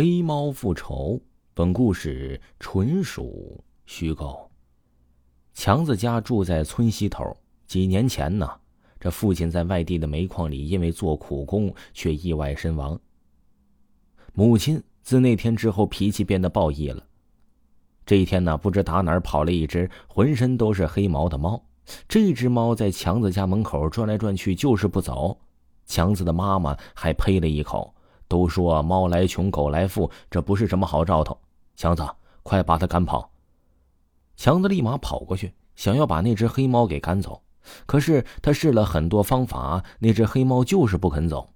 黑猫复仇，本故事纯属虚构。强子家住在村西头。几年前呢，这父亲在外地的煤矿里因为做苦工，却意外身亡。母亲自那天之后脾气变得暴逸了。这一天呢，不知打哪儿跑了一只浑身都是黑毛的猫。这只猫在强子家门口转来转去，就是不走。强子的妈妈还呸了一口。都说猫来穷，狗来富，这不是什么好兆头。强子，快把它赶跑！强子立马跑过去，想要把那只黑猫给赶走。可是他试了很多方法，那只黑猫就是不肯走。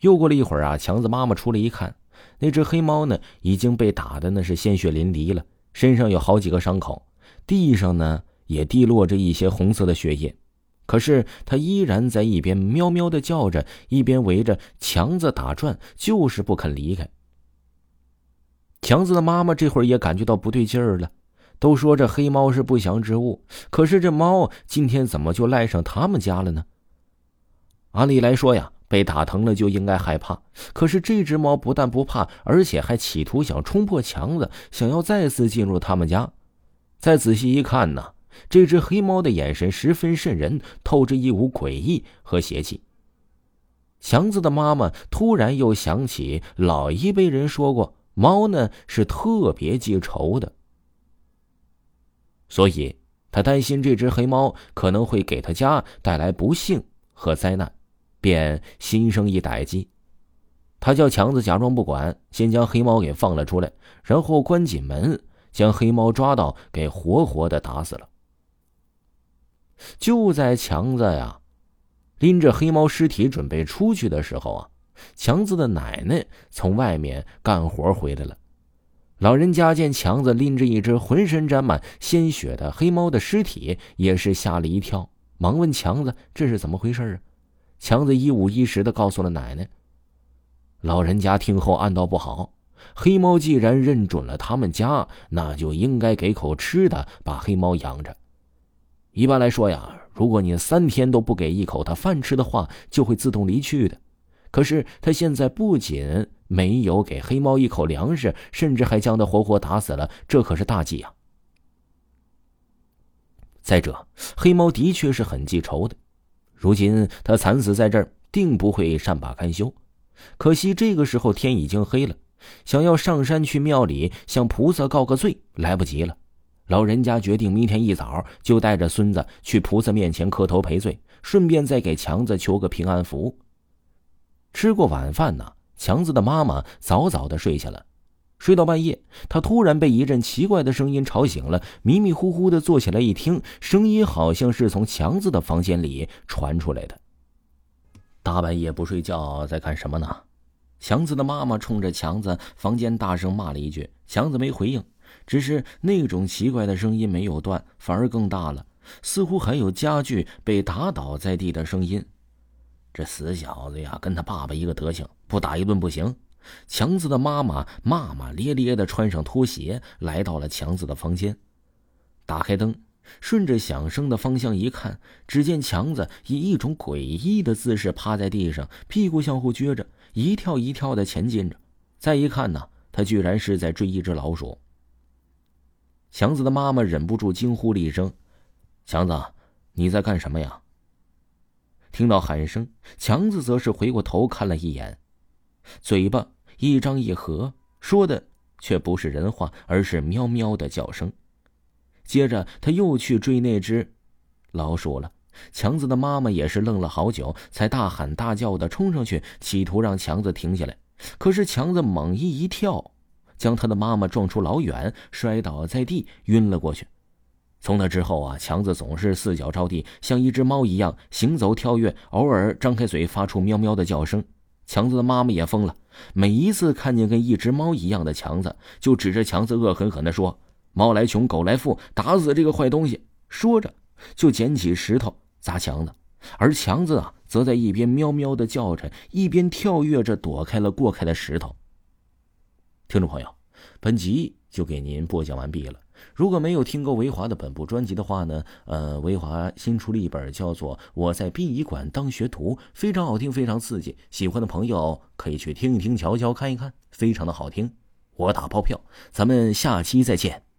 又过了一会儿啊，强子妈妈出来一看，那只黑猫呢已经被打的那是鲜血淋漓了，身上有好几个伤口，地上呢也滴落着一些红色的血液。可是他依然在一边喵喵的叫着，一边围着强子打转，就是不肯离开。强子的妈妈这会儿也感觉到不对劲儿了。都说这黑猫是不祥之物，可是这猫今天怎么就赖上他们家了呢？按理来说呀，被打疼了就应该害怕。可是这只猫不但不怕，而且还企图想冲破墙子，想要再次进入他们家。再仔细一看呢？这只黑猫的眼神十分渗人，透着一股诡异和邪气。强子的妈妈突然又想起老一辈人说过，猫呢是特别记仇的，所以他担心这只黑猫可能会给他家带来不幸和灾难，便心生一歹计。他叫强子假装不管，先将黑猫给放了出来，然后关紧门，将黑猫抓到，给活活的打死了。就在强子呀拎着黑猫尸体准备出去的时候啊，强子的奶奶从外面干活回来了。老人家见强子拎着一只浑身沾满鲜血的黑猫的尸体，也是吓了一跳，忙问强子：“这是怎么回事啊？”强子一五一十的告诉了奶奶。老人家听后暗道不好，黑猫既然认准了他们家，那就应该给口吃的，把黑猫养着。一般来说呀，如果你三天都不给一口他饭吃的话，就会自动离去的。可是他现在不仅没有给黑猫一口粮食，甚至还将他活活打死了，这可是大忌啊！再者，黑猫的确是很记仇的，如今他惨死在这儿，定不会善罢甘休。可惜这个时候天已经黑了，想要上山去庙里向菩萨告个罪，来不及了。老人家决定明天一早就带着孙子去菩萨面前磕头赔罪，顺便再给强子求个平安符。吃过晚饭呢，强子的妈妈早早的睡下了。睡到半夜，他突然被一阵奇怪的声音吵醒了，迷迷糊糊的坐起来一听，声音好像是从强子的房间里传出来的。大半夜不睡觉，在干什么呢？强子的妈妈冲着强子房间大声骂了一句，强子没回应。只是那种奇怪的声音没有断，反而更大了，似乎还有家具被打倒在地的声音。这死小子呀，跟他爸爸一个德行，不打一顿不行。强子的妈妈骂骂咧咧的穿上拖鞋，来到了强子的房间，打开灯，顺着响声的方向一看，只见强子以一种诡异的姿势趴在地上，屁股向后撅着，一跳一跳的前进着。再一看呢，他居然是在追一只老鼠。强子的妈妈忍不住惊呼了一声：“强子，你在干什么呀？”听到喊声，强子则是回过头看了一眼，嘴巴一张一合，说的却不是人话，而是喵喵的叫声。接着他又去追那只老鼠了。强子的妈妈也是愣了好久，才大喊大叫的冲上去，企图让强子停下来。可是强子猛一一跳。将他的妈妈撞出老远，摔倒在地，晕了过去。从那之后啊，强子总是四脚着地，像一只猫一样行走跳跃，偶尔张开嘴发出喵喵的叫声。强子的妈妈也疯了，每一次看见跟一只猫一样的强子，就指着强子恶狠狠地说：“猫来穷，狗来富，打死这个坏东西！”说着，就捡起石头砸强子，而强子啊，则在一边喵喵的叫着，一边跳跃着躲开了过开的石头。听众朋友，本集就给您播讲完毕了。如果没有听过维华的本部专辑的话呢，呃，维华新出了一本叫做《我在殡仪馆当学徒》，非常好听，非常刺激。喜欢的朋友可以去听一听、瞧瞧、看一看，非常的好听。我打包票，咱们下期再见。